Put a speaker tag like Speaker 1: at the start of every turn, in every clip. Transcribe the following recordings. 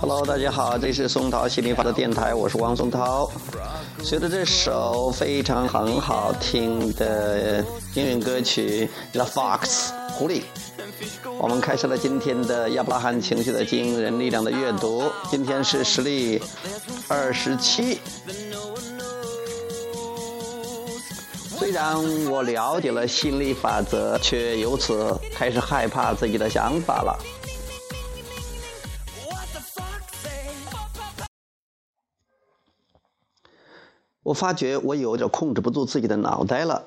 Speaker 1: Hello，大家好，这是松涛心理法的电台，我是王松涛。随着这首非常很好听的英语歌曲《The Fox》狐狸，我们开始了今天的亚伯拉罕情绪的惊人力量的阅读。今天是实例二十七。虽然我了解了心理法则，却由此开始害怕自己的想法了。我发觉我有点控制不住自己的脑袋了，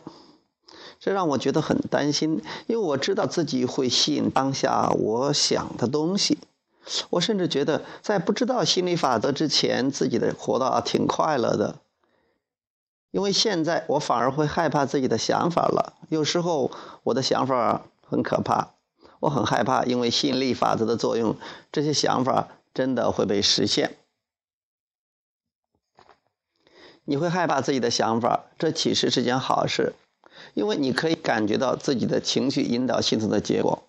Speaker 1: 这让我觉得很担心，因为我知道自己会吸引当下我想的东西。我甚至觉得，在不知道心理法则之前，自己的活得挺快乐的。因为现在我反而会害怕自己的想法了。有时候我的想法很可怕，我很害怕，因为吸引力法则的作用，这些想法真的会被实现。你会害怕自己的想法，这其实是件好事，因为你可以感觉到自己的情绪引导系统的结果。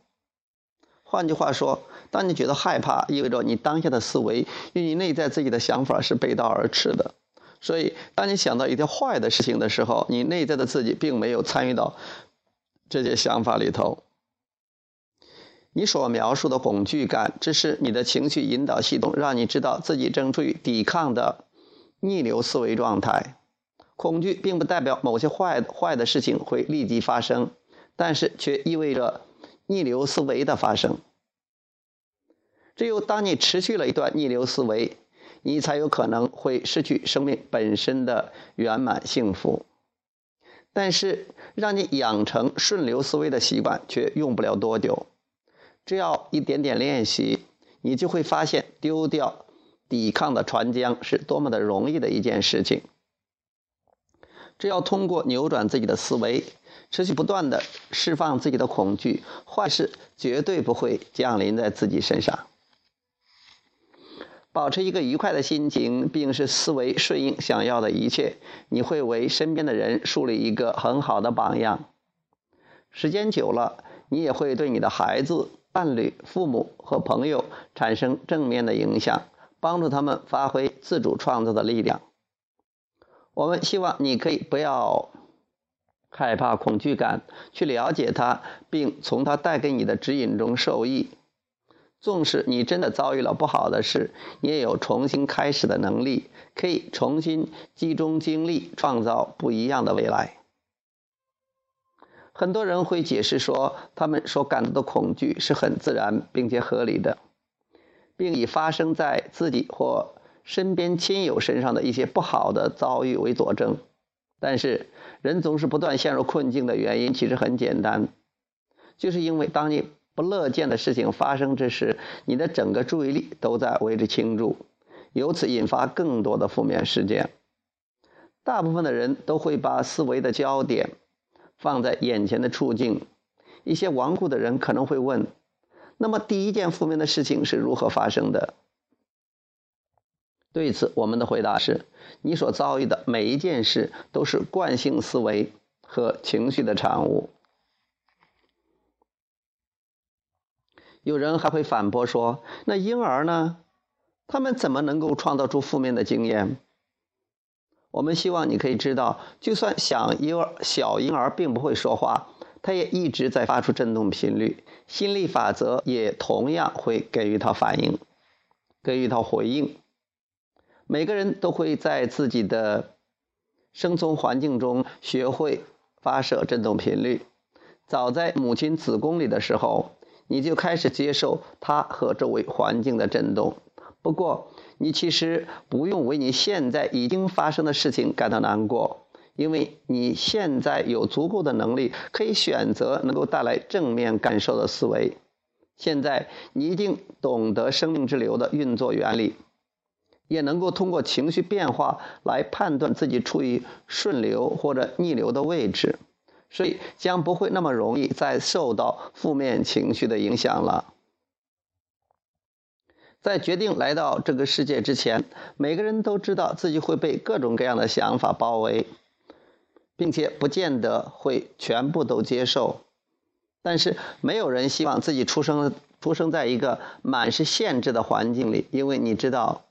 Speaker 1: 换句话说，当你觉得害怕，意味着你当下的思维与你内在自己的想法是背道而驰的。所以，当你想到一件坏的事情的时候，你内在的自己并没有参与到这些想法里头。你所描述的恐惧感，只是你的情绪引导系统让你知道自己正处于抵抗的。逆流思维状态，恐惧并不代表某些坏坏的事情会立即发生，但是却意味着逆流思维的发生。只有当你持续了一段逆流思维，你才有可能会失去生命本身的圆满幸福。但是，让你养成顺流思维的习惯却用不了多久，只要一点点练习，你就会发现丢掉。抵抗的船浆是多么的容易的一件事情。只要通过扭转自己的思维，持续不断的释放自己的恐惧，坏事绝对不会降临在自己身上。保持一个愉快的心情，并使思维顺应想要的一切，你会为身边的人树立一个很好的榜样。时间久了，你也会对你的孩子、伴侣、父母和朋友产生正面的影响。帮助他们发挥自主创造的力量。我们希望你可以不要害怕恐惧感，去了解它，并从它带给你的指引中受益。纵使你真的遭遇了不好的事，你也有重新开始的能力，可以重新集中精力，创造不一样的未来。很多人会解释说，他们所感到的恐惧是很自然并且合理的。并以发生在自己或身边亲友身上的一些不好的遭遇为佐证，但是人总是不断陷入困境的原因其实很简单，就是因为当你乐见的事情发生之时，你的整个注意力都在为之倾注，由此引发更多的负面事件。大部分的人都会把思维的焦点放在眼前的处境，一些顽固的人可能会问。那么，第一件负面的事情是如何发生的？对此，我们的回答是：你所遭遇的每一件事都是惯性思维和情绪的产物。有人还会反驳说：“那婴儿呢？他们怎么能够创造出负面的经验？”我们希望你可以知道，就算小婴儿小婴儿并不会说话。他也一直在发出振动频率，心理法则也同样会给予他反应，给予他回应。每个人都会在自己的生存环境中学会发射振动频率。早在母亲子宫里的时候，你就开始接受它和周围环境的震动。不过，你其实不用为你现在已经发生的事情感到难过。因为你现在有足够的能力，可以选择能够带来正面感受的思维。现在你一定懂得生命之流的运作原理，也能够通过情绪变化来判断自己处于顺流或者逆流的位置，所以将不会那么容易再受到负面情绪的影响了。在决定来到这个世界之前，每个人都知道自己会被各种各样的想法包围。并且不见得会全部都接受，但是没有人希望自己出生出生在一个满是限制的环境里，因为你知道，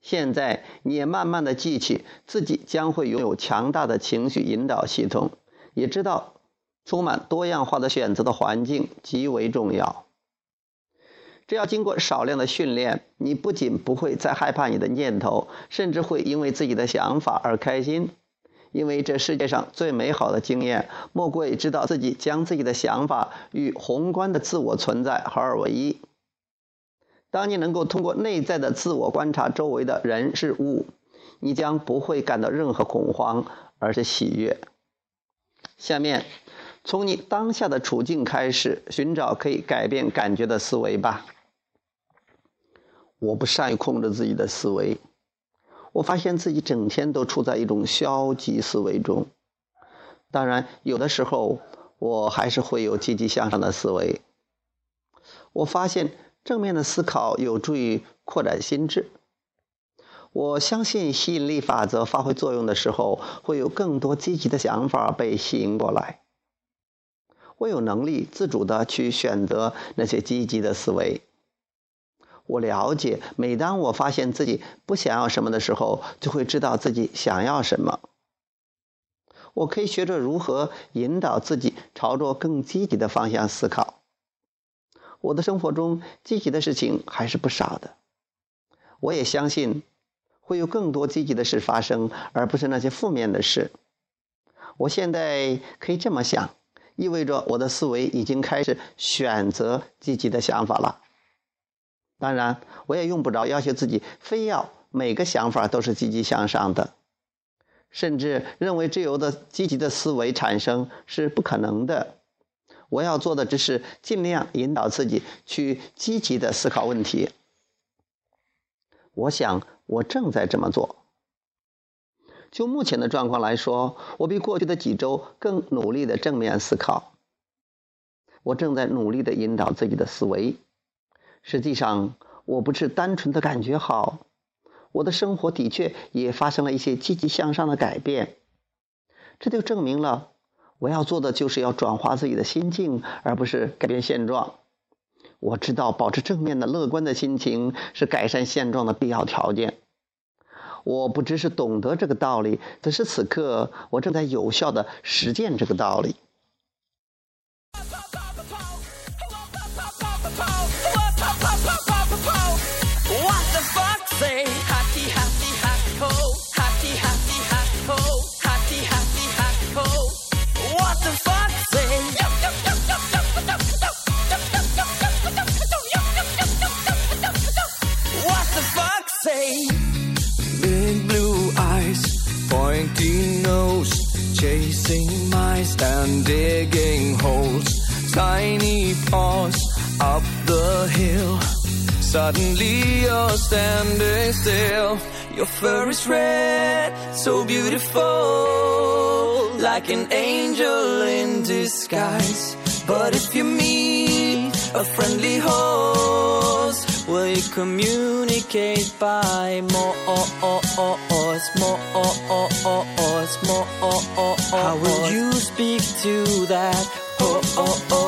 Speaker 1: 现在你也慢慢的记起自己将会拥有强大的情绪引导系统，也知道充满多样化的选择的环境极为重要。只要经过少量的训练，你不仅不会再害怕你的念头，甚至会因为自己的想法而开心。因为这世界上最美好的经验，莫过于知道自己将自己的想法与宏观的自我存在合二为一。当你能够通过内在的自我观察周围的人事物，你将不会感到任何恐慌，而是喜悦。下面，从你当下的处境开始，寻找可以改变感觉的思维吧。我不善于控制自己的思维，我发现自己整天都处在一种消极思维中。当然，有的时候我还是会有积极向上的思维。我发现正面的思考有助于扩展心智。我相信吸引力法则发挥作用的时候，会有更多积极的想法被吸引过来。我有能力自主的去选择那些积极的思维。我了解，每当我发现自己不想要什么的时候，就会知道自己想要什么。我可以学着如何引导自己朝着更积极的方向思考。我的生活中积极的事情还是不少的。我也相信会有更多积极的事发生，而不是那些负面的事。我现在可以这么想，意味着我的思维已经开始选择积极的想法了。当然，我也用不着要求自己非要每个想法都是积极向上的，甚至认为只有的积极的思维产生是不可能的。我要做的只是尽量引导自己去积极的思考问题。我想，我正在这么做。就目前的状况来说，我比过去的几周更努力的正面思考。我正在努力的引导自己的思维。实际上，我不是单纯的感觉好，我的生活的确也发生了一些积极向上的改变。这就证明了，我要做的就是要转化自己的心境，而不是改变现状。我知道，保持正面的、乐观的心情是改善现状的必要条件。我不只是懂得这个道理，此时此刻，我正在有效的实践这个道理。
Speaker 2: And digging holes. Tiny paws up the hill. Suddenly you're standing still. Your fur is red, so beautiful, like an angel in disguise. But if you meet a friendly horse, will you communicate by more, more, more, oh, oh, oh. How will oh. you speak to that? Oh, oh, oh.